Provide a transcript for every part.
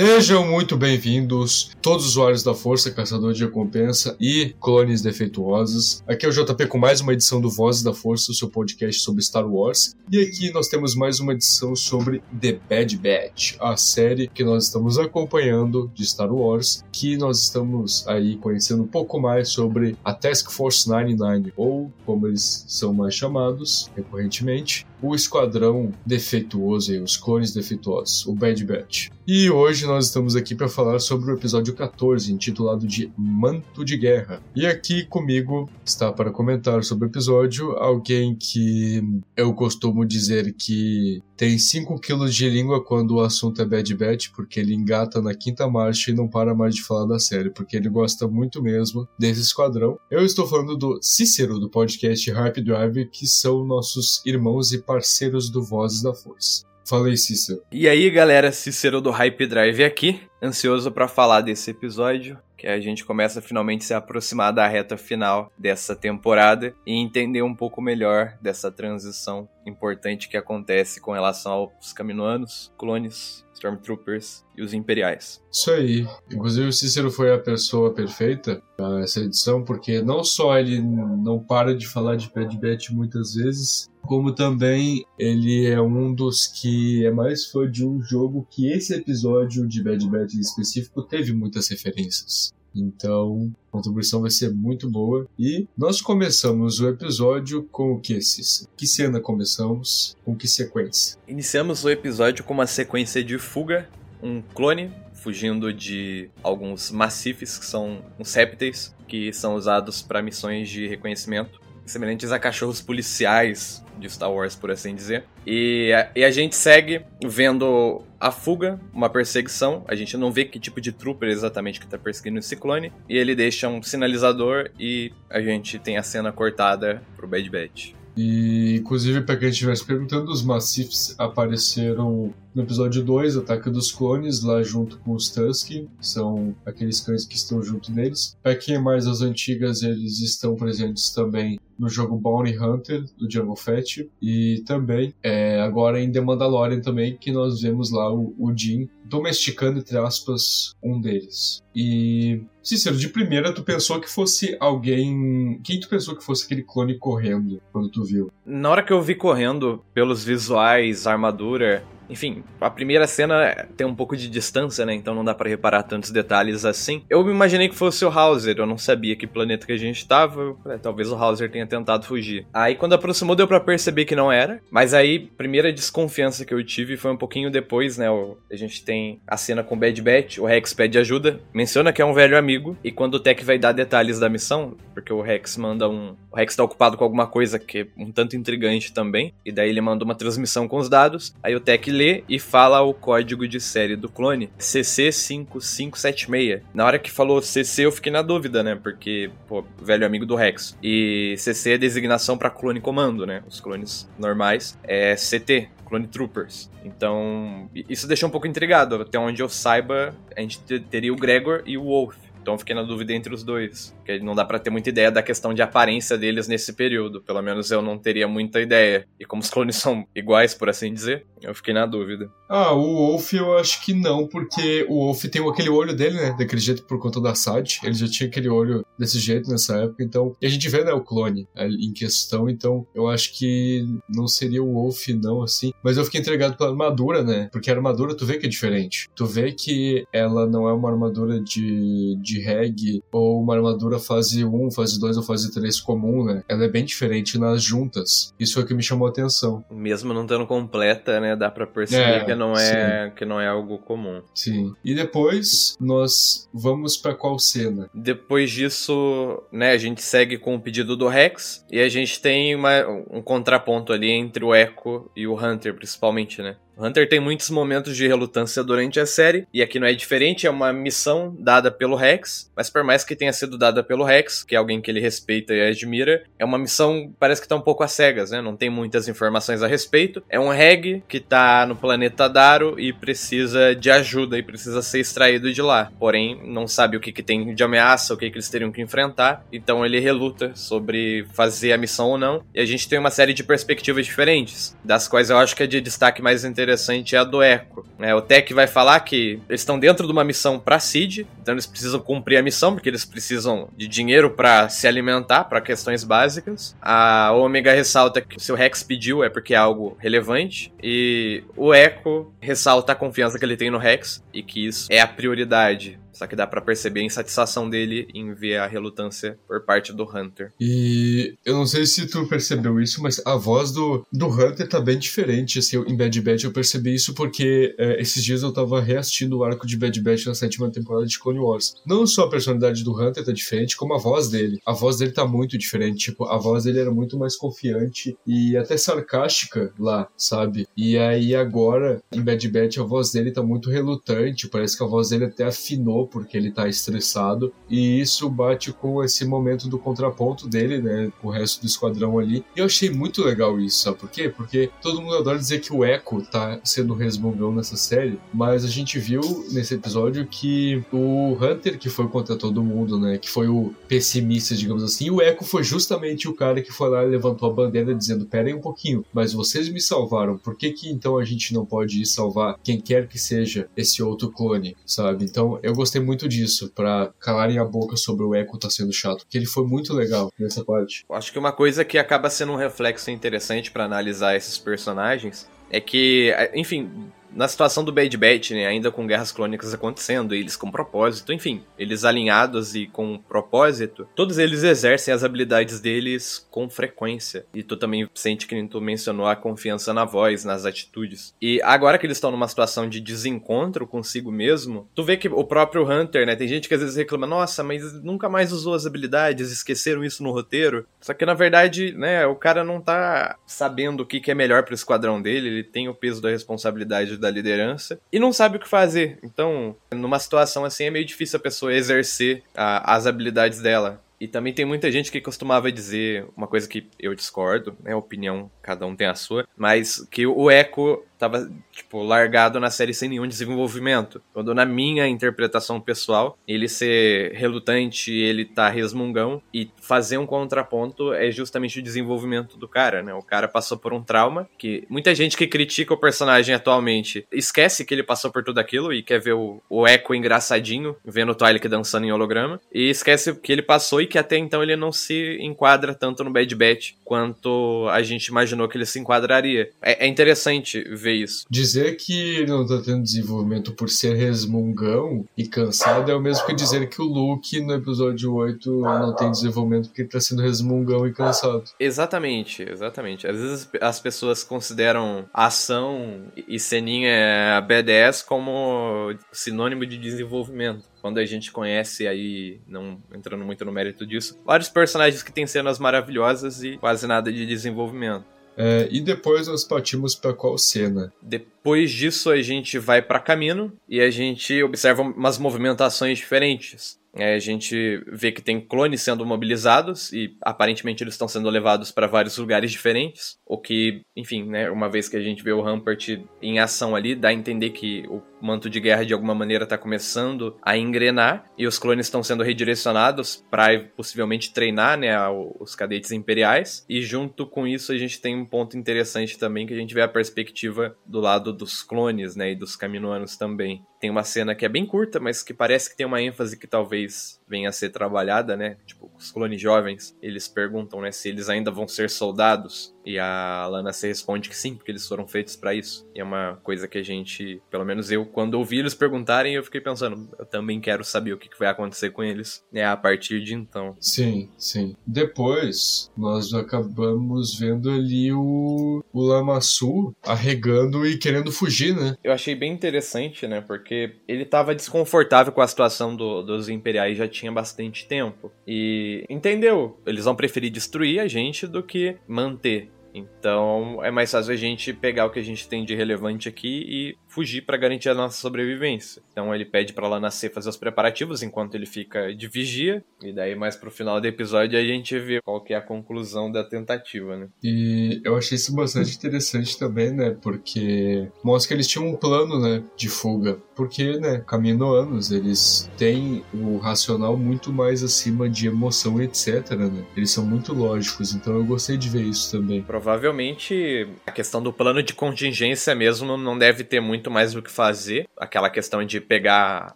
Sejam muito bem-vindos, todos os usuários da Força, Caçador de Recompensa e Clones Defeituosos. Aqui é o JP com mais uma edição do Vozes da Força, o seu podcast sobre Star Wars. E aqui nós temos mais uma edição sobre The Bad Batch, a série que nós estamos acompanhando de Star Wars, que nós estamos aí conhecendo um pouco mais sobre a Task Force 99, ou como eles são mais chamados recorrentemente, o Esquadrão Defeituoso e os Clones Defeituosos, o Bad Batch. E hoje nós estamos aqui para falar sobre o episódio 14, intitulado de Manto de Guerra. E aqui comigo está para comentar sobre o episódio alguém que eu costumo dizer que tem 5 quilos de língua quando o assunto é Bad Batch, porque ele engata na quinta marcha e não para mais de falar da série, porque ele gosta muito mesmo desse esquadrão. Eu estou falando do Cícero, do podcast Hype Drive, que são nossos irmãos e parceiros do Vozes da Força. Fala aí, Cícero. E aí, galera, Cícero do Hype Drive aqui, ansioso para falar desse episódio, que a gente começa finalmente a se aproximar da reta final dessa temporada e entender um pouco melhor dessa transição importante que acontece com relação aos caminoanos, clones, Stormtroopers e os Imperiais. Isso aí. Inclusive o Cícero foi a pessoa perfeita para essa edição, porque não só ele não para de falar de Bad Batch muitas vezes, como também ele é um dos que é mais fã de um jogo que esse episódio de Bad Batch em específico teve muitas referências. Então, a contribuição vai ser muito boa. E nós começamos o episódio com o que, Cissa? Que cena começamos? Com que sequência? Iniciamos o episódio com uma sequência de fuga. Um clone fugindo de alguns massifes, que são uns répteis, que são usados para missões de reconhecimento, semelhantes a cachorros policiais de Star Wars, por assim dizer. E a, e a gente segue vendo a fuga, uma perseguição. A gente não vê que tipo de trooper exatamente que tá perseguindo esse clone. E ele deixa um sinalizador e a gente tem a cena cortada pro Bad Batch. E, inclusive, para quem estivesse perguntando, os Massifs apareceram no episódio 2, Ataque dos Clones, lá junto com os Tusken, são aqueles cães que estão junto deles. Para quem é mais as antigas, eles estão presentes também no jogo Bounty Hunter, do Jungle Fett, e também é, agora em The Mandalorian também, que nós vemos lá o, o Jin domesticando, entre aspas, um deles. E, Cícero, de primeira tu pensou que fosse alguém... Quem tu pensou que fosse aquele clone correndo, quando tu viu? Na hora que eu vi correndo, pelos visuais, armadura, enfim, a primeira cena tem um pouco de distância, né? Então não dá para reparar tantos detalhes assim. Eu me imaginei que fosse o Hauser, eu não sabia que planeta que a gente tava. talvez o Hauser tenha tentado fugir. Aí quando aproximou deu para perceber que não era. Mas aí, primeira desconfiança que eu tive foi um pouquinho depois, né? A gente tem a cena com o Bad Batch, o Rex pede ajuda, menciona que é um velho amigo. E quando o Tech vai dar detalhes da missão, porque o Rex manda um. O Rex tá ocupado com alguma coisa que é um tanto intrigante também. E daí ele manda uma transmissão com os dados. Aí o Tech lê e fala o código de série do clone, CC5576. Na hora que falou CC eu fiquei na dúvida, né? Porque, pô, velho amigo do Rex. E CC é designação para clone comando, né? Os clones normais é CT, Clone Troopers. Então, isso deixou um pouco intrigado. Até onde eu saiba, a gente teria o Gregor e o Wolf. Então fiquei na dúvida entre os dois. Porque não dá para ter muita ideia da questão de aparência deles nesse período. Pelo menos eu não teria muita ideia. E como os clones são iguais, por assim dizer, eu fiquei na dúvida. Ah, o Wolf eu acho que não, porque o Wolf tem aquele olho dele, né? Daquele jeito por conta da SAD. Ele já tinha aquele olho desse jeito nessa época, então. E a gente vê, né, o clone em questão, então eu acho que não seria o Wolf, não, assim. Mas eu fiquei entregado pela armadura, né? Porque a armadura tu vê que é diferente. Tu vê que ela não é uma armadura de, de reg ou uma armadura fase 1, fase 2 ou fase 3 comum, né? Ela é bem diferente nas juntas. Isso é o que me chamou a atenção. Mesmo não estando completa, né? Dá pra perceber é, que, não é, que não é algo comum. Sim. E depois nós vamos para qual cena? Depois disso, né? A gente segue com o pedido do Rex e a gente tem uma, um contraponto ali entre o Echo e o Hunter, principalmente, né? Hunter tem muitos momentos de relutância durante a série, e aqui não é diferente, é uma missão dada pelo Rex, mas por mais que tenha sido dada pelo Rex, que é alguém que ele respeita e admira, é uma missão parece que tá um pouco às cegas, né? Não tem muitas informações a respeito. É um reg que tá no planeta Daro e precisa de ajuda e precisa ser extraído de lá. Porém, não sabe o que, que tem de ameaça, o que, que eles teriam que enfrentar, então ele reluta sobre fazer a missão ou não. E a gente tem uma série de perspectivas diferentes, das quais eu acho que é de destaque mais interessante interessante é a do Echo. É, o Tech vai falar que eles estão dentro de uma missão para Cid, então eles precisam cumprir a missão, porque eles precisam de dinheiro para se alimentar, para questões básicas. A Omega ressalta que se o Rex pediu é porque é algo relevante, e o Echo ressalta a confiança que ele tem no Rex e que isso é a prioridade só que dá para perceber a insatisfação dele em ver a relutância por parte do Hunter. E eu não sei se tu percebeu isso, mas a voz do, do Hunter tá bem diferente. Assim, em Bad Batch eu percebi isso porque é, esses dias eu tava reassistindo o arco de Bad Batch na sétima temporada de Clone Wars. Não só a personalidade do Hunter tá diferente, como a voz dele. A voz dele tá muito diferente. Tipo, a voz dele era muito mais confiante e até sarcástica lá, sabe? E aí agora, em Bad Batch, a voz dele tá muito relutante. Parece que a voz dele até afinou porque ele tá estressado, e isso bate com esse momento do contraponto dele, né, com o resto do esquadrão ali. E eu achei muito legal isso, sabe por quê? Porque todo mundo adora dizer que o Echo tá sendo resmungão nessa série, mas a gente viu nesse episódio que o Hunter, que foi contra todo mundo, né, que foi o pessimista, digamos assim, e o Echo foi justamente o cara que foi lá e levantou a bandeira dizendo: Pera aí um pouquinho, mas vocês me salvaram, por que que então a gente não pode ir salvar quem quer que seja esse outro clone, sabe? Então eu gostei gostei muito disso, para calarem a boca sobre o Echo tá sendo chato, porque ele foi muito legal nessa parte. Acho que uma coisa que acaba sendo um reflexo interessante para analisar esses personagens é que, enfim, na situação do Bad Batch, né, ainda com guerras clônicas acontecendo, eles com propósito, enfim, eles alinhados e com propósito, todos eles exercem as habilidades deles com frequência. E tu também sente que tu mencionou a confiança na voz, nas atitudes. E agora que eles estão numa situação de desencontro consigo mesmo, tu vê que o próprio Hunter, né, tem gente que às vezes reclama, nossa, mas nunca mais usou as habilidades, esqueceram isso no roteiro. Só que na verdade, né, o cara não tá sabendo o que, que é melhor pro esquadrão dele, ele tem o peso da responsabilidade da liderança e não sabe o que fazer. Então, numa situação assim, é meio difícil a pessoa exercer a, as habilidades dela. E também tem muita gente que costumava dizer uma coisa que eu discordo, né? Opinião, cada um tem a sua, mas que o Echo tava, tipo, largado na série sem nenhum desenvolvimento. Quando na minha interpretação pessoal, ele ser relutante, ele tá resmungão e fazer um contraponto é justamente o desenvolvimento do cara, né? O cara passou por um trauma que muita gente que critica o personagem atualmente esquece que ele passou por tudo aquilo e quer ver o, o Echo engraçadinho, vendo o Twilight dançando em holograma, e esquece que ele passou e que até então ele não se enquadra tanto no Bad Batch quanto a gente imaginou que ele se enquadraria. É, é interessante ver ver isso. Dizer que ele não tá tendo desenvolvimento por ser resmungão e cansado é o mesmo que dizer que o Luke no episódio 8 não tem desenvolvimento porque ele tá sendo resmungão e cansado. Exatamente, exatamente. Às vezes as pessoas consideram ação e ceninha BDS como sinônimo de desenvolvimento quando a gente conhece aí, não entrando muito no mérito disso, vários personagens que têm cenas maravilhosas e quase nada de desenvolvimento. É, e depois nós partimos para qual cena? Depois disso a gente vai para Camino e a gente observa umas movimentações diferentes. É, a gente vê que tem clones sendo mobilizados e aparentemente eles estão sendo levados para vários lugares diferentes. O que, enfim, né, uma vez que a gente vê o Rampart em ação ali, dá a entender que o manto de guerra de alguma maneira está começando a engrenar e os clones estão sendo redirecionados para possivelmente treinar né, os cadetes imperiais. E junto com isso a gente tem um ponto interessante também que a gente vê a perspectiva do lado dos clones né, e dos caminoanos também. Tem uma cena que é bem curta, mas que parece que tem uma ênfase que talvez venha a ser trabalhada, né? Tipo, os clones jovens, eles perguntam, né, se eles ainda vão ser soldados. E a Lana se responde que sim, porque eles foram feitos para isso. E é uma coisa que a gente, pelo menos eu, quando ouvi eles perguntarem, eu fiquei pensando, eu também quero saber o que vai acontecer com eles, né, a partir de então. Sim, sim. Depois, nós acabamos vendo ali o, o Lamassu arregando e querendo fugir, né? Eu achei bem interessante, né, porque ele tava desconfortável com a situação do, dos imperiais já tinha bastante tempo. E entendeu, eles vão preferir destruir a gente do que manter. Então é mais fácil a gente pegar o que a gente tem de relevante aqui e fugir para garantir a nossa sobrevivência. Então ele pede para ela nascer fazer os preparativos enquanto ele fica de vigia e daí mais pro final do episódio a gente vê qual que é a conclusão da tentativa, né? E eu achei isso bastante interessante também, né? Porque mostra que eles tinham um plano, né, de fuga. Porque, né, caminoanos, eles têm o racional muito mais acima de emoção, etc, né? Eles são muito lógicos, então eu gostei de ver isso também. Provavelmente a questão do plano de contingência mesmo não deve ter muito mais do que fazer. Aquela questão de pegar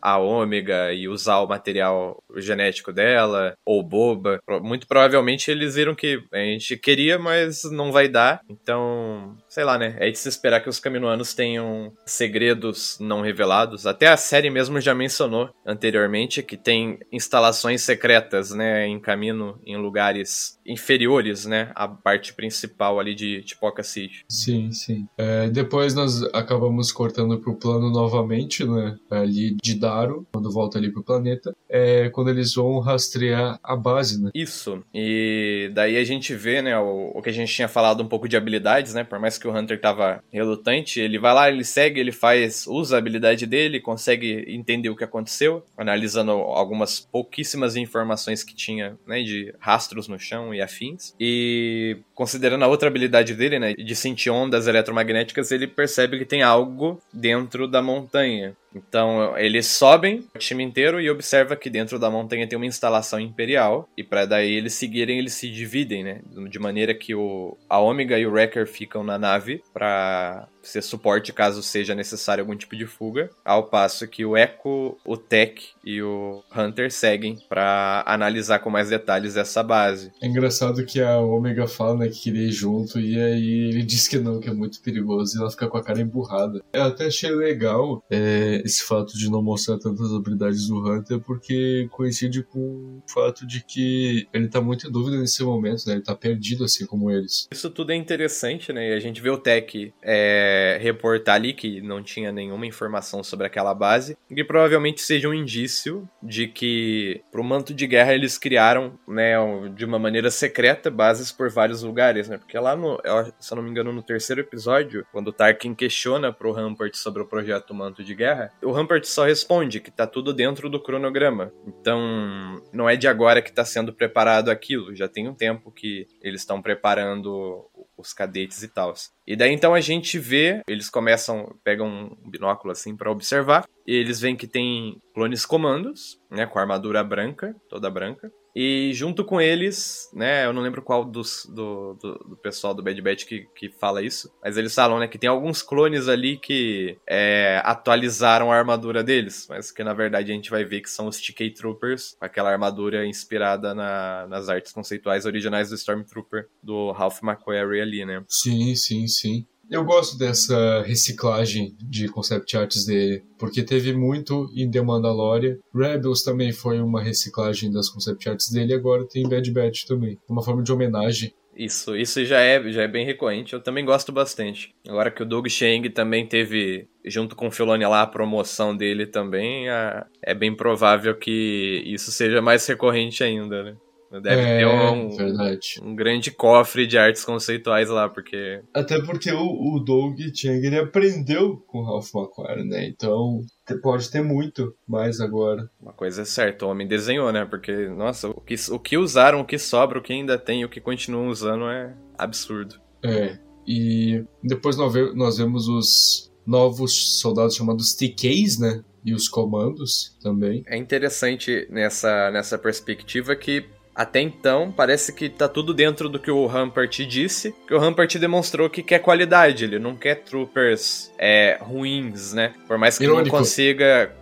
a ômega e usar o material genético dela, ou boba. Muito provavelmente eles viram que a gente queria, mas não vai dar. Então, sei lá, né? É de se esperar que os caminoanos tenham segredos não revelados. Até a série mesmo já mencionou anteriormente que tem instalações secretas, né? Em caminho, em lugares inferiores, né? À parte principal ali de Tipoca City. Sim, sim. É, depois nós acabamos cortando pro plano novamente, né? Ali de Daro, quando volta ali pro planeta, é quando eles vão rastrear a base, né? Isso. E daí a gente vê, né, o, o que a gente tinha falado um pouco de habilidades, né? Por mais que o Hunter tava relutante, ele vai lá, ele segue, ele faz, usa a habilidade dele, consegue entender o que aconteceu, analisando algumas pouquíssimas informações que tinha, né, de rastros no chão e afins. E considerando a outra habilidade dele, né, de sentir ondas eletromagnéticas, ele percebe que tem algo dentro da montanha. Então eles sobem o time inteiro e observa que dentro da montanha tem uma instalação imperial e para daí eles seguirem eles se dividem, né? De maneira que o a Omega e o Wrecker ficam na nave para ser suporte caso seja necessário algum tipo de fuga, ao passo que o Echo, o Tech e o Hunter seguem para analisar com mais detalhes essa base. É engraçado que a Omega fala né, que queria ir junto e aí ele diz que não, que é muito perigoso e ela fica com a cara emburrada. Eu até achei legal é, esse fato de não mostrar tantas habilidades do Hunter, porque coincide com o fato de que ele tá muito em dúvida nesse momento, né? Ele tá perdido assim como eles. Isso tudo é interessante, né? E a gente vê o Tech é, reportar ali que não tinha nenhuma informação sobre aquela base, e que provavelmente seja um indício de que pro manto de guerra eles criaram, né, de uma maneira secreta bases por vários lugares, né? Porque lá no, se eu não me engano, no terceiro episódio, quando o Tarkin questiona pro Rampart sobre o projeto Manto de Guerra, o Rampart só responde que tá tudo dentro do cronograma. Então, não é de agora que tá sendo preparado aquilo, já tem um tempo que eles estão preparando os cadetes e tal. E daí então a gente vê, eles começam, pegam um binóculo assim para observar, e eles veem que tem clones comandos, né, com armadura branca, toda branca. E junto com eles, né, eu não lembro qual dos, do, do, do pessoal do Bad Batch que, que fala isso, mas eles falam, né, que tem alguns clones ali que é, atualizaram a armadura deles, mas que na verdade a gente vai ver que são os TK Troopers, aquela armadura inspirada na, nas artes conceituais originais do Stormtrooper do Ralph McQuarrie ali, né. Sim, sim, sim. Eu gosto dessa reciclagem de concept arts dele, porque teve muito em The Mandalorian. Rebels também foi uma reciclagem das concept arts dele, agora tem Bad Batch também. Uma forma de homenagem isso, isso já é, já é bem recorrente. Eu também gosto bastante. Agora que o Doug Shang também teve, junto com o Filoni lá, a promoção dele também, é bem provável que isso seja mais recorrente ainda, né? Deve é, ter um, um grande cofre de artes conceituais lá, porque. Até porque o, o Doug Chang ele aprendeu com o Ralph McQuarrie, né? Então pode ter muito mais agora. Uma coisa é certa, o homem desenhou, né? Porque, nossa, o que, o que usaram, o que sobra, o que ainda tem e o que continuam usando é absurdo. É. E depois nós vemos os novos soldados chamados TKs, né? E os comandos também. É interessante nessa, nessa perspectiva que até então, parece que tá tudo dentro do que o Rampart disse, que o Rampart demonstrou que quer qualidade, ele não quer troopers é, ruins, né? Por mais que Irônico. não consiga,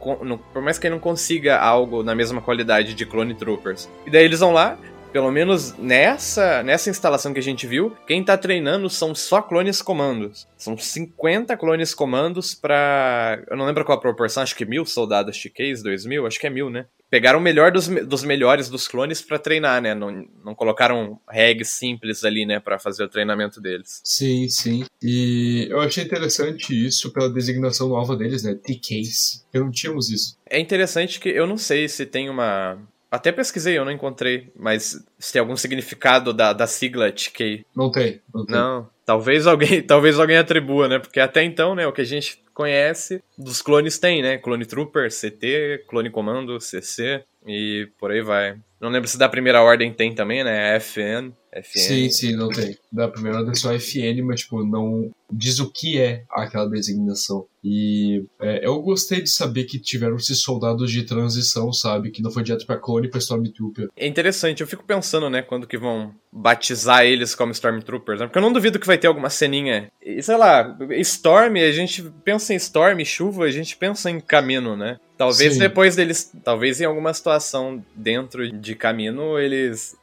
por mais que ele não consiga algo na mesma qualidade de clone troopers. E daí eles vão lá, pelo menos nessa, nessa instalação que a gente viu, quem tá treinando são só clones comandos. São 50 clones comandos pra. Eu não lembro qual a proporção, acho que mil soldados chiquês, dois mil, acho que é mil, né? Pegaram o melhor dos, dos melhores dos clones para treinar, né? Não, não colocaram regs simples ali, né, para fazer o treinamento deles. Sim, sim. E eu achei interessante isso pela designação nova deles, né? TKs. Eu não tínhamos isso. É interessante que eu não sei se tem uma até pesquisei, eu não encontrei, mas se tem algum significado da, da sigla TK. Não tem, não tem. Não, talvez alguém, talvez alguém atribua, né? Porque até então, né, o que a gente conhece dos clones tem, né? Clone Trooper, CT, Clone Comando, CC e por aí vai. Não lembro se da primeira ordem tem também, né? FN. FN. Sim, sim, não tem. Da primeira ordem é só FN, mas tipo, não diz o que é aquela designação. E é, eu gostei de saber que tiveram esses soldados de transição, sabe? Que não foi direto pra clone pra Stormtrooper. É interessante, eu fico pensando, né, quando que vão batizar eles como Stormtroopers, né? Porque eu não duvido que vai ter alguma ceninha. E, sei lá, Storm, a gente pensa em Storm, chuva, a gente pensa em caminho, né? Talvez Sim. depois deles. Talvez em alguma situação dentro de caminho eles.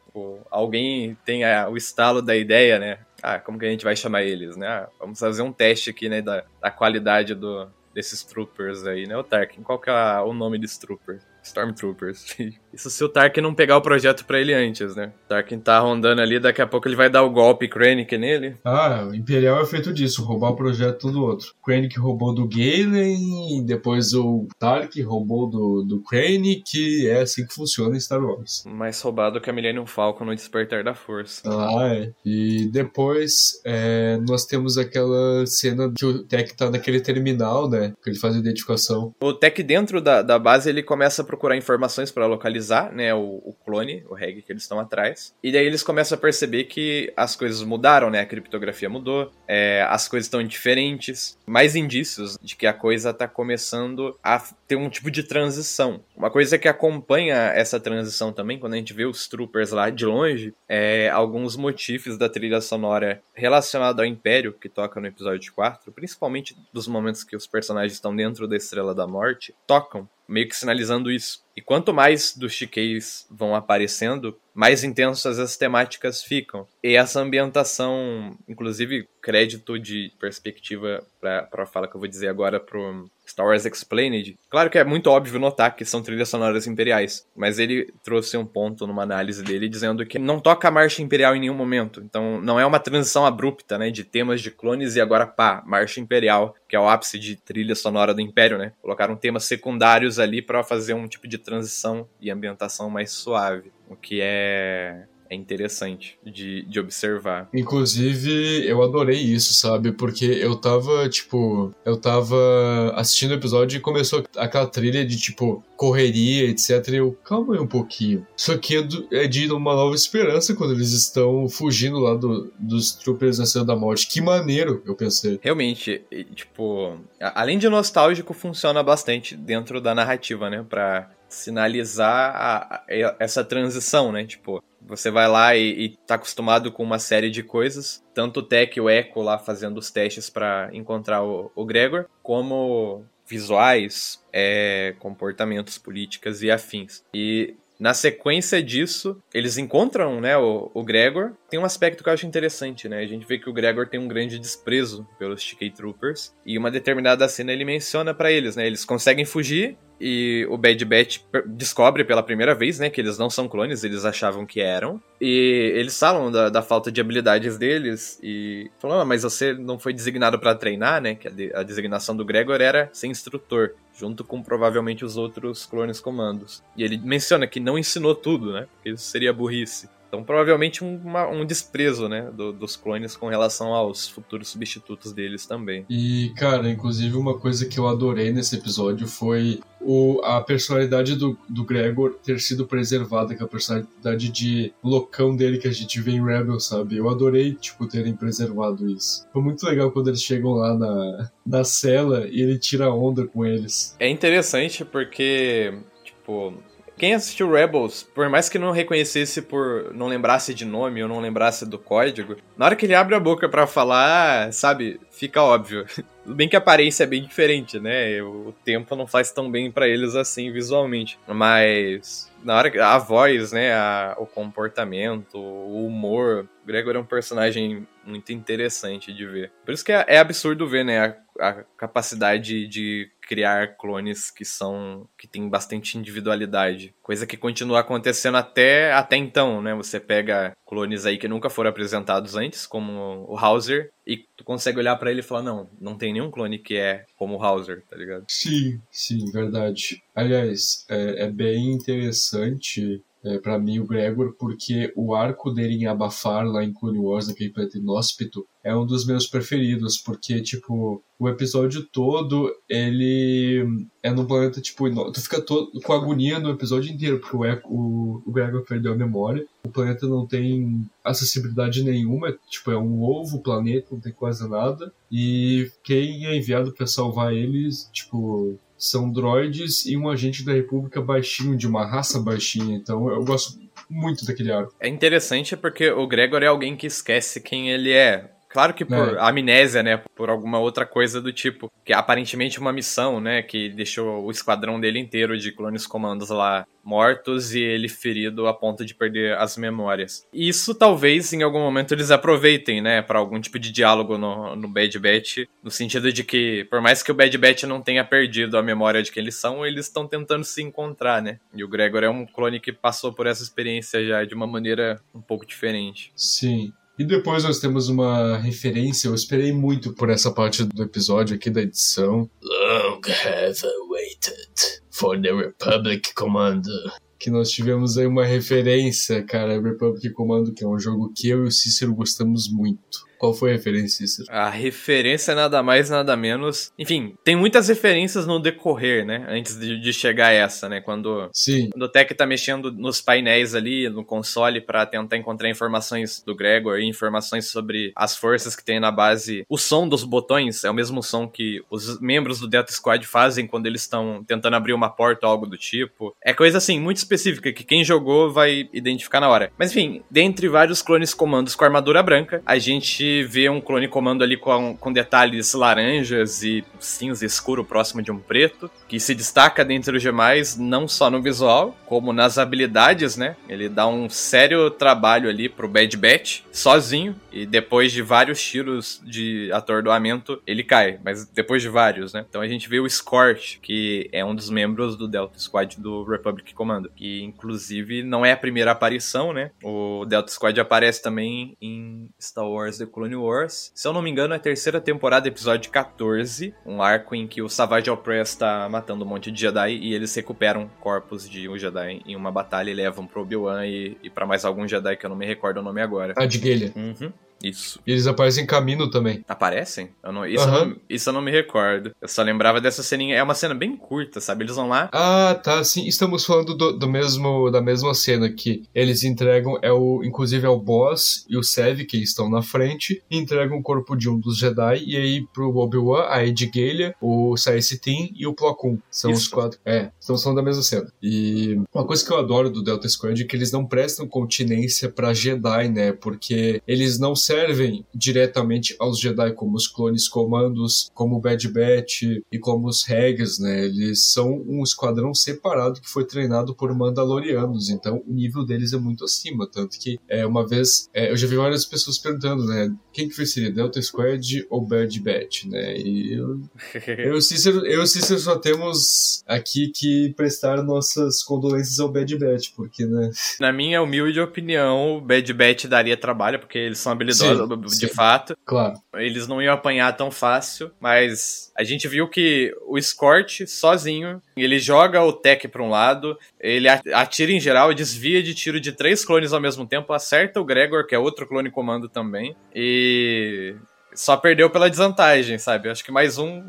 Alguém tenha o estalo da ideia, né? Ah, como que a gente vai chamar eles, né? Ah, vamos fazer um teste aqui, né, da, da qualidade do, desses troopers aí, né? O Tarkin, qual que é o nome desses troopers? Stormtroopers. Isso se o Tarkin não pegar o projeto para ele antes, né? O Tarkin tá rondando ali, daqui a pouco ele vai dar o golpe Krennic nele. Ah, o Imperial é feito disso, roubar o projeto do outro. Krennic roubou do Galen, depois o Tarkin roubou do, do Krennic, é assim que funciona em Star Wars. Mais roubado que a Millennium Falcon no Despertar da Força. Ah, é. E depois é, nós temos aquela cena que o Tech tá naquele terminal, né? Que ele faz a identificação. O Tech dentro da, da base, ele começa a procurar informações para localizar, né, o, o, clone, o reg que eles estão atrás. E daí eles começam a perceber que as coisas mudaram, né, a criptografia mudou, é, as coisas estão diferentes, mais indícios de que a coisa está começando a ter um tipo de transição. Uma coisa que acompanha essa transição também, quando a gente vê os troopers lá de longe, é alguns motivos da trilha sonora relacionada ao Império, que toca no episódio 4, principalmente dos momentos que os personagens estão dentro da Estrela da Morte, tocam meio que sinalizando isso. E quanto mais dos chiqueis vão aparecendo, mais intensas as temáticas ficam. E essa ambientação, inclusive crédito de perspectiva para a fala que eu vou dizer agora pro Star Wars Explained. Claro que é muito óbvio notar que são trilhas sonoras imperiais, mas ele trouxe um ponto numa análise dele dizendo que não toca a marcha imperial em nenhum momento. Então não é uma transição abrupta, né, de temas de clones e agora pá, marcha imperial, que é o ápice de trilha sonora do Império, né? Colocaram temas secundários ali para fazer um tipo de transição e ambientação mais suave, o que é é interessante de, de observar. Inclusive, eu adorei isso, sabe? Porque eu tava, tipo, eu tava assistindo o episódio e começou aquela trilha de, tipo, correria, etc. E eu, calma aí um pouquinho. Isso aqui é, do, é de uma nova esperança quando eles estão fugindo lá do, dos troopers na cena da morte. Que maneiro, eu pensei. Realmente, tipo, além de nostálgico, funciona bastante dentro da narrativa, né? Pra sinalizar a, a, essa transição, né? Tipo, você vai lá e, e tá acostumado com uma série de coisas, tanto o Tech e o Echo lá fazendo os testes para encontrar o, o, Gregor, como visuais, é, comportamentos, políticas e afins. E na sequência disso, eles encontram, né, o, o, Gregor. Tem um aspecto que eu acho interessante, né? A gente vê que o Gregor tem um grande desprezo pelos TK Troopers. E uma determinada cena ele menciona para eles, né? Eles conseguem fugir e o Bad Batch descobre pela primeira vez, né, que eles não são clones, eles achavam que eram. E eles falam da, da falta de habilidades deles e falam, ah, mas você não foi designado para treinar, né? Que a, de, a designação do Gregor era ser instrutor junto com provavelmente os outros clones comandos. E ele menciona que não ensinou tudo, né? Porque isso seria burrice. Então, provavelmente um, uma, um desprezo, né, do, dos clones com relação aos futuros substitutos deles também. E, cara, inclusive uma coisa que eu adorei nesse episódio foi o, a personalidade do, do Gregor ter sido preservada, que é a personalidade de loucão dele que a gente vê em Rebel, sabe? Eu adorei, tipo, terem preservado isso. Foi muito legal quando eles chegam lá na, na cela e ele tira onda com eles. É interessante porque, tipo, quem assistiu Rebels, por mais que não reconhecesse por não lembrasse de nome ou não lembrasse do código, na hora que ele abre a boca para falar, sabe, fica óbvio. Tudo bem que a aparência é bem diferente, né? O tempo não faz tão bem para eles assim visualmente, mas na hora que a voz, né, a, o comportamento, o humor, Gregor é um personagem muito interessante de ver. Por isso que é, é absurdo ver, né, a, a capacidade de criar clones que são que tem bastante individualidade, coisa que continua acontecendo até até então, né? Você pega clones aí que nunca foram apresentados antes, como o Hauser, e tu consegue olhar para ele e falar não, não tem nenhum clone que é como o Hauser, tá ligado? Sim, sim, verdade. Aliás, é, é bem interessante é, para mim o Gregor, porque o arco dele em Abafar, lá em Clone Wars, naquele planeta inóspito, é um dos meus preferidos, porque, tipo, o episódio todo, ele é num planeta, tipo, tu fica todo com agonia no episódio inteiro, porque o, o, o Gregor perdeu a memória, o planeta não tem acessibilidade nenhuma, tipo, é um ovo planeta, não tem quase nada, e quem é enviado para salvar eles, tipo, são droids e um agente da República baixinho, de uma raça baixinha. Então eu gosto muito daquele arco. É interessante porque o Gregor é alguém que esquece quem ele é. Claro que por é. amnésia, né? Por alguma outra coisa do tipo. Que é aparentemente uma missão, né? Que deixou o esquadrão dele inteiro de clones comandos lá mortos e ele ferido a ponto de perder as memórias. Isso talvez em algum momento eles aproveitem, né? para algum tipo de diálogo no, no Bad Batch. No sentido de que, por mais que o Bad Batch não tenha perdido a memória de quem eles são, eles estão tentando se encontrar, né? E o Gregor é um clone que passou por essa experiência já de uma maneira um pouco diferente. Sim. E depois nós temos uma referência, eu esperei muito por essa parte do episódio aqui da edição. Long have I waited for the Republic Commander. Que nós tivemos aí uma referência, cara, Republic Commando, que é um jogo que eu e o Cícero gostamos muito. Qual foi a referência, Cícero? A referência é nada mais, nada menos. Enfim, tem muitas referências no decorrer, né? Antes de, de chegar a essa, né? Quando, Sim. quando o Tech tá mexendo nos painéis ali, no console, para tentar encontrar informações do Gregor e informações sobre as forças que tem na base. O som dos botões é o mesmo som que os membros do Delta Squad fazem quando eles estão tentando abrir uma porta ou algo do tipo. É coisa assim, muito específica que quem jogou vai identificar na hora. Mas enfim, dentre vários clones comandos com armadura branca, a gente vê um clone comando ali com, com detalhes laranjas e cinza escuro próximo de um preto, que se destaca dentre os demais não só no visual, como nas habilidades, né? Ele dá um sério trabalho ali pro Bad Batch, sozinho, e depois de vários tiros de atordoamento, ele cai, mas depois de vários, né? Então a gente vê o Scorch, que é um dos membros do Delta Squad do Republic Commando, que inclusive não é a primeira aparição, né? O Delta Squad aparece também em Star Wars The Clone Wars. Se eu não me engano, é a terceira temporada, episódio 14, um arco em que o Savage Opress tá matando um monte de Jedi e eles recuperam corpos de um Jedi em uma batalha e levam pro Obi-Wan e, e para mais algum Jedi que eu não me recordo o nome agora. A de Guilha. Uhum. Isso. E eles aparecem em caminho também. Aparecem? Eu não, isso, uhum. eu não, isso eu não me recordo. Eu só lembrava dessa ceninha. É uma cena bem curta, sabe? Eles vão lá. Ah, tá. Sim, estamos falando do, do mesmo da mesma cena que eles entregam. É o, inclusive é o boss e o Sev que estão na frente. Entregam o corpo de um dos Jedi. E aí pro Obi-Wan, a Edgalia, o Saesitin e o Plo Koon. São isso. os quatro. É, estamos falando da mesma cena. E uma coisa que eu adoro do Delta Squad é que eles não prestam continência pra Jedi, né? Porque eles não servem diretamente aos Jedi como os clones comandos, como o Bad Batch e como os Regs, né? Eles são um esquadrão separado que foi treinado por Mandalorianos, então o nível deles é muito acima, tanto que é, uma vez é, eu já vi várias pessoas perguntando, né? Quem que seria, Delta Squad ou Bad Batch, né? E eu, eu, e Cícero, eu Cícero só temos aqui que prestar nossas condolências ao Bad Batch, porque, né? Na minha humilde opinião, o Bad Batch daria trabalho, porque eles são habilidosos Sim, de sim. fato. Claro. Eles não iam apanhar tão fácil, mas a gente viu que o Escort, sozinho, ele joga o Tech pra um lado, ele atira em geral, desvia de tiro de três clones ao mesmo tempo, acerta o Gregor, que é outro clone comando também, e só perdeu pela desvantagem, sabe? Acho que mais um.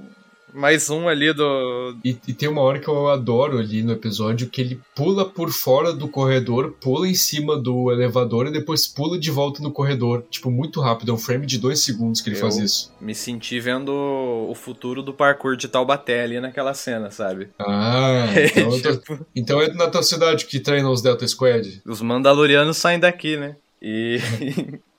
Mais um ali do. E, e tem uma hora que eu adoro ali no episódio que ele pula por fora do corredor, pula em cima do elevador e depois pula de volta no corredor. Tipo, muito rápido. É um frame de dois segundos que ele Eu- faz isso. Me senti vendo o futuro do parkour de Taubaté ali naquela cena, sabe? Ah, então, tô- Tipo, então é na tua cidade que treina os Delta Squad. os Mandalorianos saem daqui, né? E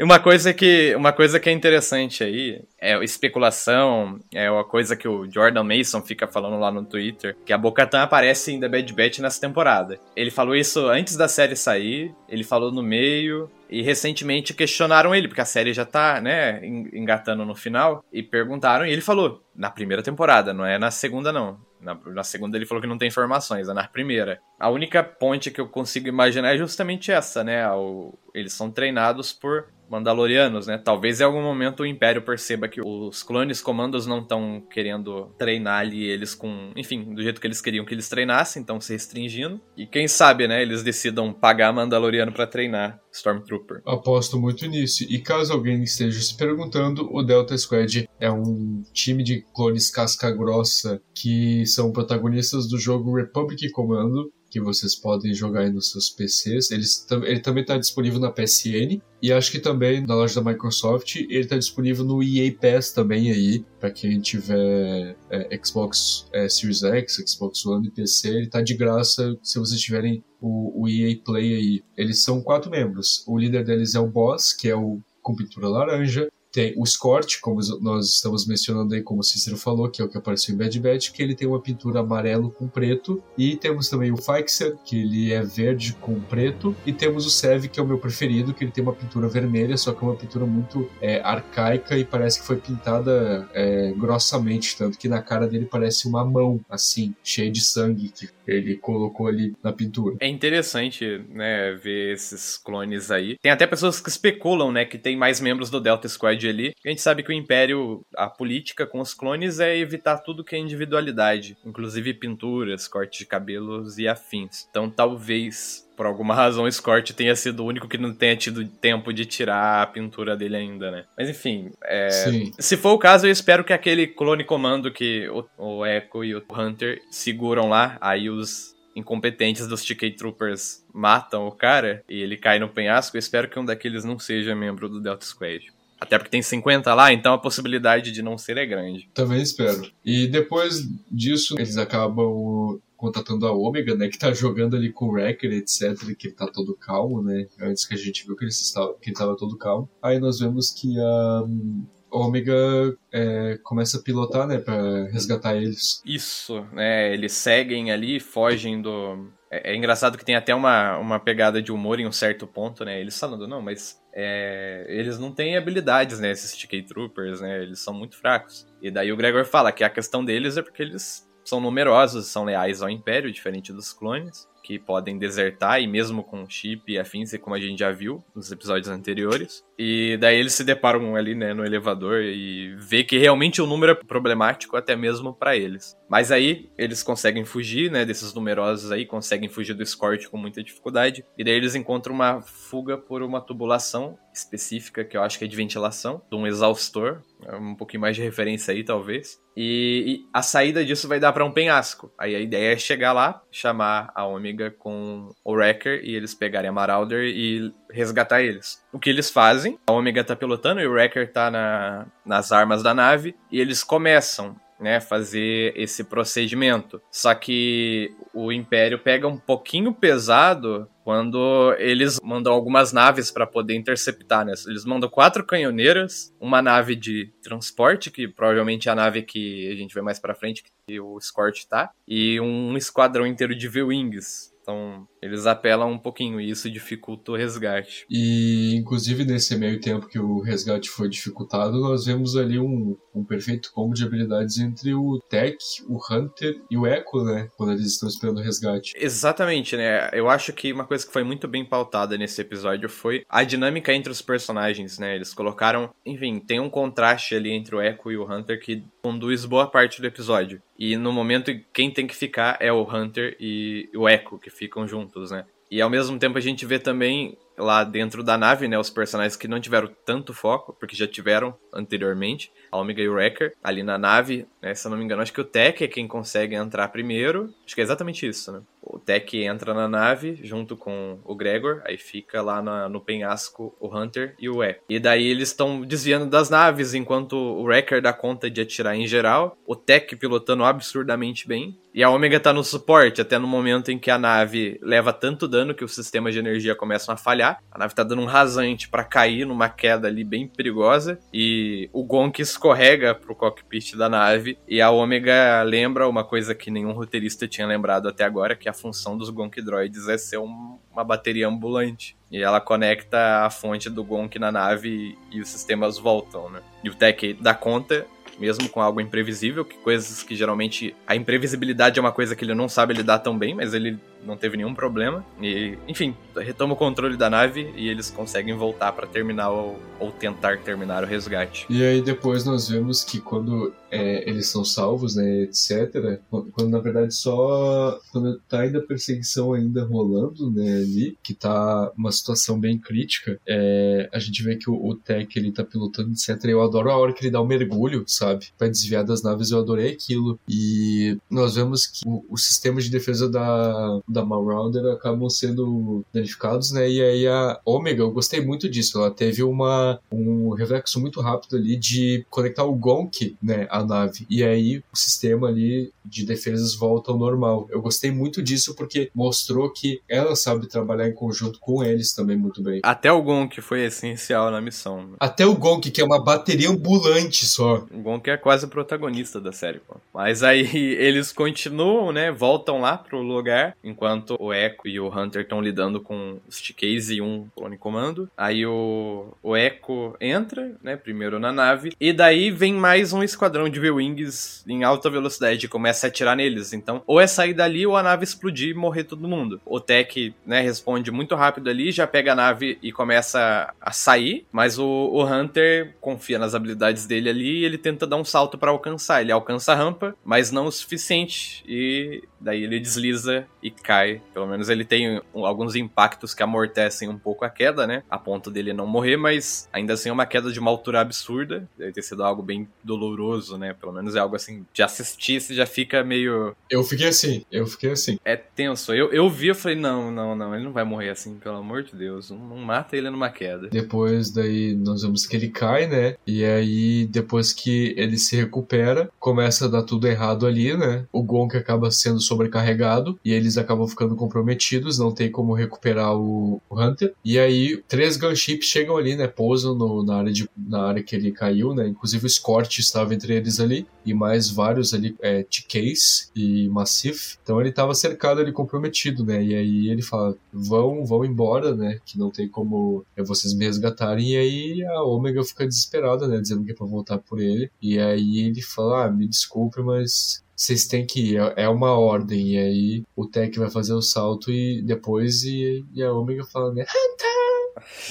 uma coisa que uma coisa que é interessante aí é especulação, é uma coisa que o Jordan Mason fica falando lá no Twitter, que a Bo-Katan aparece em The Bad Batch nessa temporada. Ele falou isso antes da série sair, ele falou no meio e recentemente questionaram ele, porque a série já tá, né, en- engatando no final, e perguntaram, e ele falou, na primeira temporada, não é na segunda não. Na, na segunda ele falou que não tem informações, é na primeira. A única ponte que eu consigo imaginar é justamente essa, né? o- eles são treinados por Mandalorianos, né? Talvez em algum momento o Império perceba que os clones comandos não estão querendo treinar ali eles com, enfim, do jeito que eles queriam que eles treinassem, estão se restringindo. E quem sabe, né, eles decidam pagar Mandaloriano pra treinar Stormtrooper. Aposto muito nisso. E caso alguém esteja se perguntando, o Delta Squad é um time de clones casca grossa que são protagonistas do jogo Republic Commando, que vocês podem jogar aí nos seus PCs. Tam- ele também está disponível na PSN e acho que também na loja da Microsoft. Ele está disponível no EA Pass também aí, para quem tiver é, Xbox é, Series X, Xbox One e PC. Ele tá de graça se vocês tiverem o, o EA Play aí. Eles são quatro membros. O líder deles é o Boss, que é o com pintura laranja. Tem o Scorch, como nós estamos mencionando aí, como o Cícero falou, que é o que apareceu em Bad Batch, que ele tem uma pintura amarelo com preto. E temos também o Fixer, que ele é verde com preto. E temos o Sev, que é o meu preferido, que ele tem uma pintura vermelha, só que é uma pintura muito é, arcaica e parece que foi pintada é, grossamente, tanto que na cara dele parece uma mão, assim, cheia de sangue, que ele colocou ali na pintura. É interessante, né, ver esses clones aí. Tem até pessoas que especulam, né, que tem mais membros do Delta Squad ali. A gente sabe que o Império, a política com os clones é evitar tudo que é individualidade, inclusive pinturas, corte de cabelos e afins. Então, talvez por alguma razão o Scott tenha sido o único que não tenha tido tempo de tirar a pintura dele ainda, né? Mas enfim, é, se for o caso, eu espero que aquele clone comando que o, o Echo e o Hunter seguram lá, aí os incompetentes dos TK Troopers matam o cara e ele cai no penhasco. Eu espero que um daqueles não seja membro do Delta Squad. Até porque tem 50 lá, então a possibilidade de não ser é grande. Também espero. E depois disso, eles acabam contatando a Ômega, né, que tá jogando ali com o Wrecker, etc, que ele tá todo calmo, né, antes que a gente viu que ele, estava, que ele tava todo calmo. Aí nós vemos que a hum, Ômega é, começa a pilotar, né, pra resgatar eles. Isso, né? Eles seguem ali, fogem do. É, é engraçado que tem até uma, uma pegada de humor em um certo ponto, né? Eles falando, não, mas é, eles não têm habilidades, né? Esses TK Troopers, né? Eles são muito fracos. E daí o Gregor fala que a questão deles é porque eles são numerosos, são leais ao Império, diferente dos clones, que podem desertar, e mesmo com chip e afins, como a gente já viu nos episódios anteriores. E daí eles se deparam ali, né, no elevador e vê que realmente o número é problemático até mesmo para eles. Mas aí eles conseguem fugir, né, desses numerosos aí, conseguem fugir do escort com muita dificuldade. E daí eles encontram uma fuga por uma tubulação específica, que eu acho que é de ventilação, de um exaustor, um pouquinho mais de referência aí, talvez. E, e a saída disso vai dar para um penhasco. Aí a ideia é chegar lá, chamar a Ômega com o Wrecker e eles pegarem a Marauder e resgatar eles. O que eles fazem? A Ômega tá pilotando e o Wrecker tá na, nas armas da nave e eles começam né, fazer esse procedimento. Só que o Império pega um pouquinho pesado quando eles mandam algumas naves para poder interceptar, né? Eles mandam quatro canhoneiras, uma nave de transporte, que provavelmente é a nave que a gente vê mais para frente, que o Escort tá, e um esquadrão inteiro de V-Wings. Então, Eles apelam um pouquinho e isso dificulta o resgate. E, inclusive, nesse meio tempo que o resgate foi dificultado, nós vemos ali um, um perfeito combo de habilidades entre o Tech, o Hunter e o Echo, né? Quando eles estão esperando o resgate. Exatamente, né? Eu acho que uma coisa que foi muito bem pautada nesse episódio foi a dinâmica entre os personagens, né? Eles colocaram, enfim, tem um contraste ali entre o Echo e o Hunter que conduz boa parte do episódio. E no momento quem tem que ficar é o Hunter e o Echo, que ficam juntos, né? E ao mesmo tempo a gente vê também lá dentro da nave, né, os personagens que não tiveram tanto foco, porque já tiveram anteriormente, a Omega e o Wrecker, ali na nave, né, se eu não me engano, acho que o Tech é quem consegue entrar primeiro, acho que é exatamente isso, né? O Tech entra na nave junto com o Gregor, aí fica lá na, no penhasco o Hunter e o Echo. E daí eles estão desviando das naves enquanto o Wrecker dá conta de atirar em geral, o Tech pilotando absurdamente bem, e a Omega tá no suporte até no momento em que a nave leva tanto dano que os sistemas de energia começam a falhar. A nave tá dando um rasante para cair numa queda ali bem perigosa e o Gonk escorrega pro cockpit da nave e a Omega lembra uma coisa que nenhum roteirista tinha lembrado até agora, que a função dos Gonk Droids é ser um, uma bateria ambulante. E ela conecta a fonte do Gonk na nave e, e os sistemas voltam, né? E o Tech dá conta mesmo com algo imprevisível, que coisas que geralmente a imprevisibilidade é uma coisa que ele não sabe lidar tão bem, mas ele não teve nenhum problema. E, enfim, retoma o controle da nave e eles conseguem voltar para terminar ou, ou, tentar terminar o resgate. E aí depois nós vemos que quando é, eles são salvos, né, etc., quando na verdade só quando tá ainda a perseguição ainda rolando, né, ali, que tá uma situação bem crítica, é, a gente vê que o, o Tech ele tá pilotando, etc. Eu adoro a hora que ele dá um mergulho, sabe, para desviar das naves. Eu adorei aquilo. E nós vemos que o, o sistema de defesa da da Marauder acabam sendo danificados, né? E aí a Omega, eu gostei muito disso. Ela teve uma, um reflexo muito rápido ali de conectar o Gonk, né, à nave. E aí o sistema ali de defesas volta ao normal. Eu gostei muito disso porque mostrou que ela sabe trabalhar em conjunto com eles também muito bem. Até o Gonk foi essencial na missão. Né? Até o Gonk, que é uma bateria ambulante só. O Gonk é quase o protagonista da série, pô. Mas aí eles continuam, né? Voltam lá pro lugar enquanto o Echo e o Hunter estão lidando com os TKs e um clone comando. Aí o, o Echo entra, né, primeiro na nave, e daí vem mais um esquadrão de V-Wings em alta velocidade e começa a atirar neles. Então, ou é sair dali ou a nave explodir e morrer todo mundo. O Tech, né, responde muito rápido ali, já pega a nave e começa a sair, mas o, o Hunter confia nas habilidades dele ali e ele tenta dar um salto para alcançar. Ele alcança a rampa, mas não o suficiente e daí ele desliza e cai. Pelo menos ele tem alguns impactos que amortecem um pouco a queda, né? A ponto dele não morrer, mas ainda assim é uma queda de uma altura absurda. Deve ter sido algo bem doloroso, né? Pelo menos é algo assim, de assistir você já fica meio. Eu fiquei assim, eu fiquei assim. É tenso. Eu, eu vi, eu falei, não, não, não, ele não vai morrer assim, pelo amor de Deus. Não, não mata ele numa queda. Depois daí nós vemos que ele cai, né? E aí, depois que ele se recupera, começa a dar tudo errado ali, né? O Gonk acaba sendo sobrecarregado e eles acabam ficando comprometidos, não tem como recuperar o, o Hunter. E aí, três gunships chegam ali, né? Pousam no, na, área de, na área que ele caiu, né? Inclusive o Scott estava entre eles ali, e mais vários ali, é, TKs e Massif. Então ele estava cercado ali, comprometido, né? E aí ele fala: vão, vão embora, né? Que não tem como é, vocês me resgatarem. E aí a Omega fica desesperada, né? Dizendo que é pra voltar por ele. E aí ele fala: ah, me desculpe, mas vocês têm que ir, é, é uma ordem. E aí o Tech vai fazer o salto e depois e, e a Omega fala, né?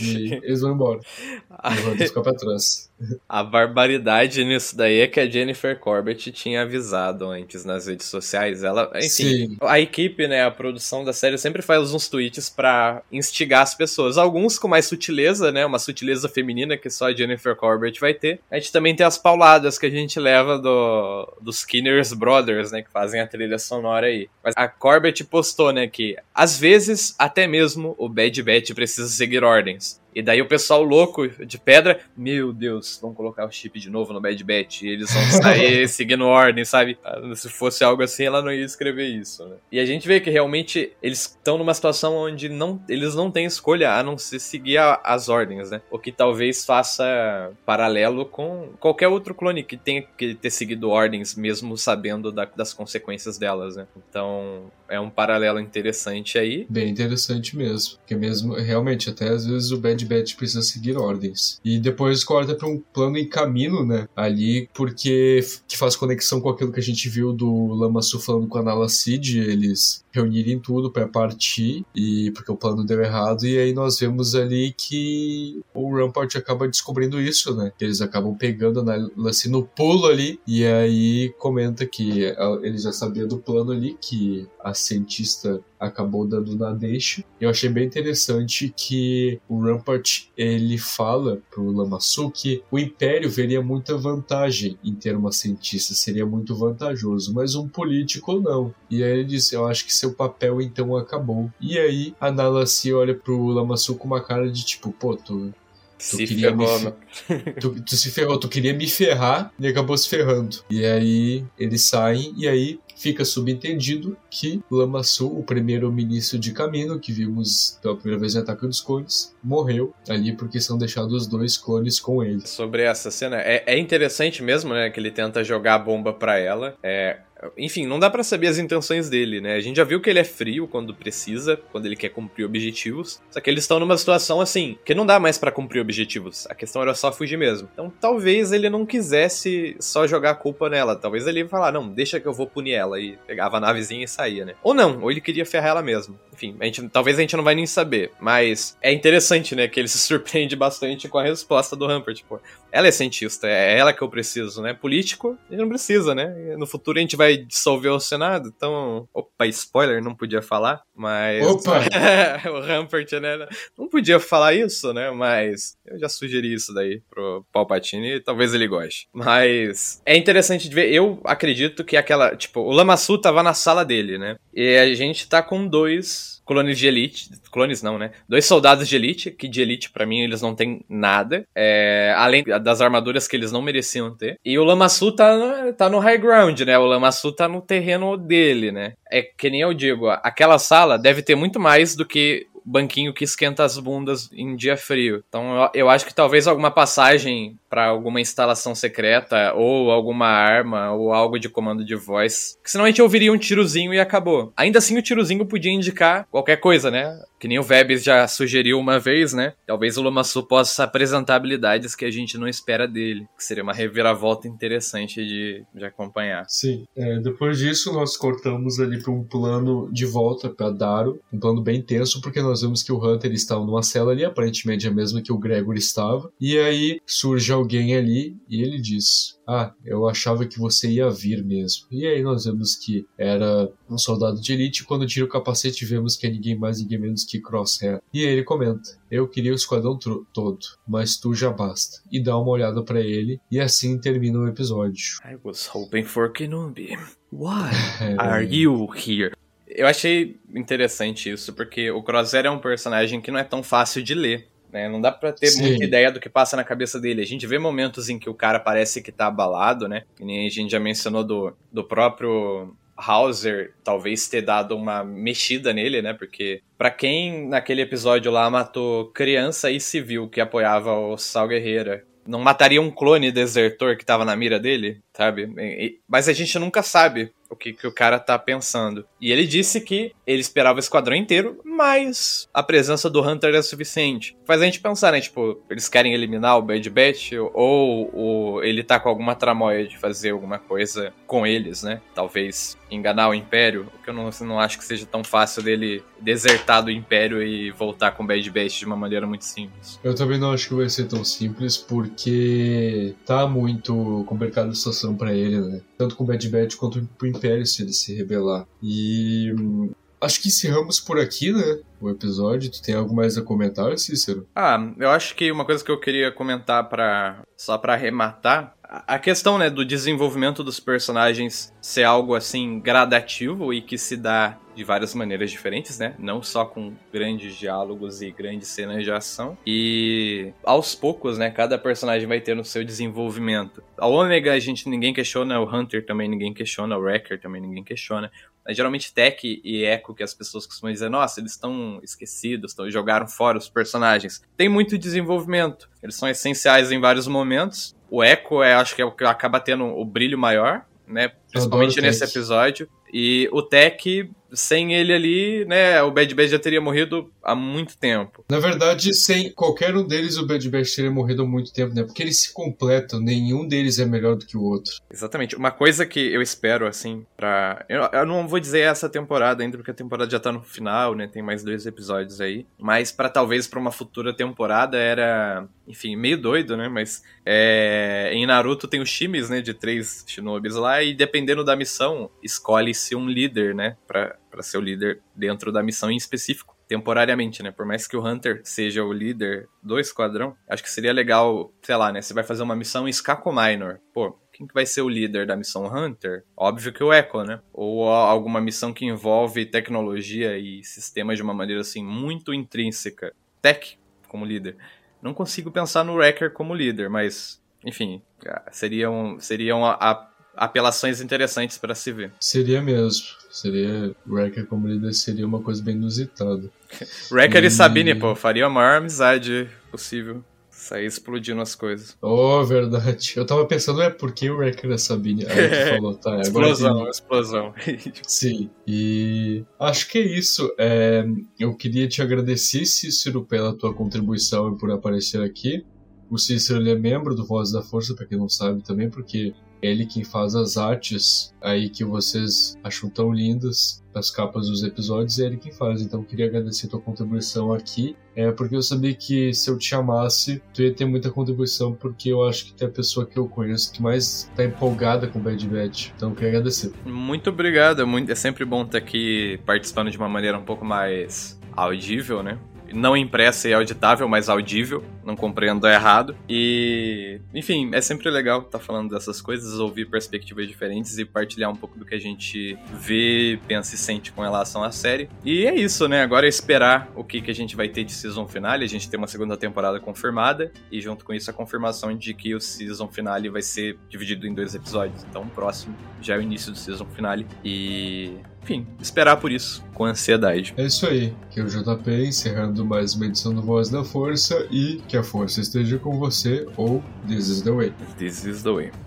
E eles vão embora. E vão ficar pra trás. A barbaridade nisso daí é que a Jennifer Corbett tinha avisado antes nas redes sociais. Ela, enfim, Sim. a equipe, né, a produção da série sempre faz uns tweets para instigar as pessoas. Alguns com mais sutileza, né, uma sutileza feminina que só a Jennifer Corbett vai ter. A gente também tem as pauladas que a gente leva do, dos Skinner's Brothers, né, que fazem a trilha sonora aí. Mas a Corbett postou, né, que às vezes até mesmo o Bad Batch precisa seguir ordens. recordings. E daí o pessoal louco de pedra, meu Deus, vão colocar o chip de novo no Bad Batch. E eles vão sair seguindo ordem, sabe? Ah, se fosse algo assim, ela não ia escrever isso, né? E a gente vê que realmente eles estão numa situação onde não, eles não têm escolha a não ser seguir a, as ordens, né? O que talvez faça paralelo com qualquer outro clone que tenha que ter seguido ordens, mesmo sabendo da, das consequências delas, né? Então, é um paralelo interessante aí. Bem interessante mesmo. Porque mesmo, realmente, até às vezes o Bad Batch precisa seguir ordens. E depois corta para um plano em caminho, né? Ali, porque que faz conexão com aquilo que a gente viu do Lamassu falando com a Nala Cid, eles reunirem tudo para partir, e porque o plano deu errado, e aí nós vemos ali que o Rampart acaba descobrindo isso, né? Que eles acabam pegando a Nala Cid no pulo ali, e aí comenta que ele já sabia do plano ali, que a cientista acabou dando na deixa. Eu achei bem interessante que o Rampart ele fala pro Lamassu que o Império veria muita vantagem em ter uma cientista, seria muito vantajoso, mas um político não. E aí ele diz: Eu acho que seu papel então acabou. E aí a Nalassi olha pro Lamassu com uma cara de tipo: Pô, tu Tu se ferrou, me... tu, tu, se ferrou, tu queria me ferrar e acabou se ferrando. E aí eles saem e aí fica subentendido que Lamassu, o primeiro ministro de Camino, que vimos pela primeira vez em Ataque dos Clones, morreu ali porque são deixados dois clones com ele. Sobre essa cena, é, é interessante mesmo, né, que ele tenta jogar a bomba para ela. É, enfim, não dá para saber as intenções dele, né? A gente já viu que ele é frio quando precisa, quando ele quer cumprir objetivos. Só que eles estão numa situação assim, que não dá mais para cumprir objetivos. A questão era só fugir mesmo. Então, talvez ele não quisesse só jogar a culpa nela. Talvez ele ia falar, não, deixa que eu vou punir ela. E pegava a navezinha e saía, né? Ou não, ou ele queria ferrar ela mesmo. Enfim, a gente, talvez a gente não vai nem saber. Mas é interessante, né? Que ele se surpreende bastante com a resposta do Humper. Tipo, ela é cientista, é ela que eu preciso, né? Político, ele não precisa, né? No futuro a gente vai dissolver o Senado, então. Opa, spoiler, não podia falar, mas. Opa! o Rampart, né? Não podia falar isso, né? Mas eu já sugeri isso daí pro Palpatine e talvez ele goste. Mas é interessante de ver. Eu acredito que aquela. Tipo, o Lamassu tava na sala dele, né? E a gente tá com dois clones de elite. Clones não, né? Dois soldados de elite, que de elite para mim eles não têm nada. É, além das armaduras que eles não mereciam ter. E o Lamassu tá, tá no high ground, né? O Lamassu tá no terreno dele, né? É que nem eu digo, aquela sala deve ter muito mais do que banquinho que esquenta as bundas em dia frio. Então eu, eu acho que talvez alguma passagem para alguma instalação secreta ou alguma arma ou algo de comando de voz. Que senão a gente ouviria um tirozinho e acabou. Ainda assim o tirozinho podia indicar qualquer coisa, né? Que nem o Vebs já sugeriu uma vez, né? Talvez o Lomaçu possa apresentar habilidades que a gente não espera dele. Que seria uma reviravolta interessante de, de acompanhar. Sim. É, depois disso, nós cortamos ali para um plano de volta para Daro. Um plano bem tenso, porque nós vemos que o Hunter estava numa cela ali, aparentemente a mesma que o Gregor estava. E aí surge alguém ali e ele diz: Ah, eu achava que você ia vir mesmo. E aí nós vemos que era um soldado de elite. Quando tira o capacete, vemos que é ninguém mais, ninguém menos que Crosshair. E aí ele comenta: Eu queria o esquadrão todo, mas tu já basta. E dá uma olhada para ele, e assim termina o episódio. I was hoping for Kenobi. Why é, are you here? Eu achei interessante isso, porque o Crosshair é um personagem que não é tão fácil de ler. Né? Não dá pra ter Sim. muita ideia do que passa na cabeça dele. A gente vê momentos em que o cara parece que tá abalado, né? Que nem a gente já mencionou do, do próprio Hauser talvez ter dado uma mexida nele, né? Porque para quem naquele episódio lá matou criança e civil que apoiava o Sal Guerreira, não mataria um clone desertor que tava na mira dele, sabe? Mas a gente nunca sabe o que, que o cara tá pensando. E ele disse que ele esperava o esquadrão inteiro, mas a presença do Hunter é suficiente. Faz a gente pensar, né? Tipo, eles querem eliminar o Bad Batch ou, ou ele tá com alguma tramóia de fazer alguma coisa com eles, né? Talvez enganar o Império, o que eu não, não acho que seja tão fácil dele desertar do Império e voltar com o Bad Batch de uma maneira muito simples. Eu também não acho que vai ser tão simples, porque tá muito complicada a situação para ele, né? Tanto com o Bad Batch quanto pro Império se ele se rebelar. E hum, acho que encerramos por aqui, né? O episódio. Tu tem algo mais a comentar, Cícero? Ah, eu acho que uma coisa que eu queria comentar para só para arrematar a questão, né, do desenvolvimento dos personagens ser algo assim gradativo e que se dá de várias maneiras diferentes, né? Não só com grandes diálogos e grandes cenas de ação. E aos poucos, né? Cada personagem vai ter no seu desenvolvimento. A Ômega a gente ninguém questiona, o Hunter também ninguém questiona, o Wrecker também ninguém questiona. Mas, geralmente Tech e Echo, que as pessoas costumam dizer, nossa, eles estão esquecidos, tão, jogaram fora os personagens. Tem muito desenvolvimento. Eles são essenciais em vários momentos. O Echo é, acho que é o que acaba tendo o brilho maior, né? Principalmente nesse episódio. E o Tech, sem ele ali, né, o Bad Batch já teria morrido há muito tempo. Na verdade, sem qualquer um deles, o Bad Batch teria morrido há muito tempo, né? Porque eles se completam, nenhum deles é melhor do que o outro. Exatamente. Uma coisa que eu espero, assim, pra. Eu, eu não vou dizer essa temporada ainda, porque a temporada já tá no final, né? Tem mais dois episódios aí. Mas para talvez para uma futura temporada era. Enfim, meio doido, né? Mas é... em Naruto tem os times, né? De três shinobis lá, e dependendo da missão, escolhe-se um líder, né? Pra para ser o líder dentro da missão em específico, temporariamente, né? Por mais que o Hunter seja o líder do esquadrão, acho que seria legal, sei lá, né? Você vai fazer uma missão em Skako Minor. Pô, quem que vai ser o líder da missão Hunter? Óbvio que o Echo, né? Ou alguma missão que envolve tecnologia e sistemas de uma maneira assim muito intrínseca. Tech como líder. Não consigo pensar no Wrecker como líder, mas enfim, seriam seriam a, a apelações interessantes para se ver. Seria mesmo. Seria. Wrecker como líder seria uma coisa bem inusitada. Wrecker e... e Sabine, pô, faria a maior amizade possível. Sair explodindo as coisas. Oh, verdade. Eu tava pensando, é por que o Wrecker e Sabine? Aí tu falou, tá. explosão, agora explosão. Sim. E acho que é isso. É... Eu queria te agradecer, Cícero, pela tua contribuição e por aparecer aqui. O Cícero ele é membro do Voz da Força, para quem não sabe também, porque ele quem faz as artes aí que vocês acham tão lindas das capas dos episódios, é ele quem faz. Então queria agradecer tua contribuição aqui, é porque eu sabia que se eu te chamasse, tu ia ter muita contribuição, porque eu acho que tu é a pessoa que eu conheço que mais tá empolgada com Bad Batch. Então queria agradecer. Muito obrigado, é, é sempre bom estar aqui participando de uma maneira um pouco mais audível, né? Não impressa e auditável, mas audível, não compreendo errado. E, enfim, é sempre legal estar tá falando dessas coisas, ouvir perspectivas diferentes e partilhar um pouco do que a gente vê, pensa e sente com relação à série. E é isso, né? Agora é esperar o que, que a gente vai ter de season finale. A gente tem uma segunda temporada confirmada e junto com isso a confirmação de que o season finale vai ser dividido em dois episódios. Então o próximo já é o início do season finale e enfim, esperar por isso, com ansiedade. É isso aí, que é o JP encerrando mais uma edição do Voz da Força e que a força esteja com você ou This is the Way. This is the Way.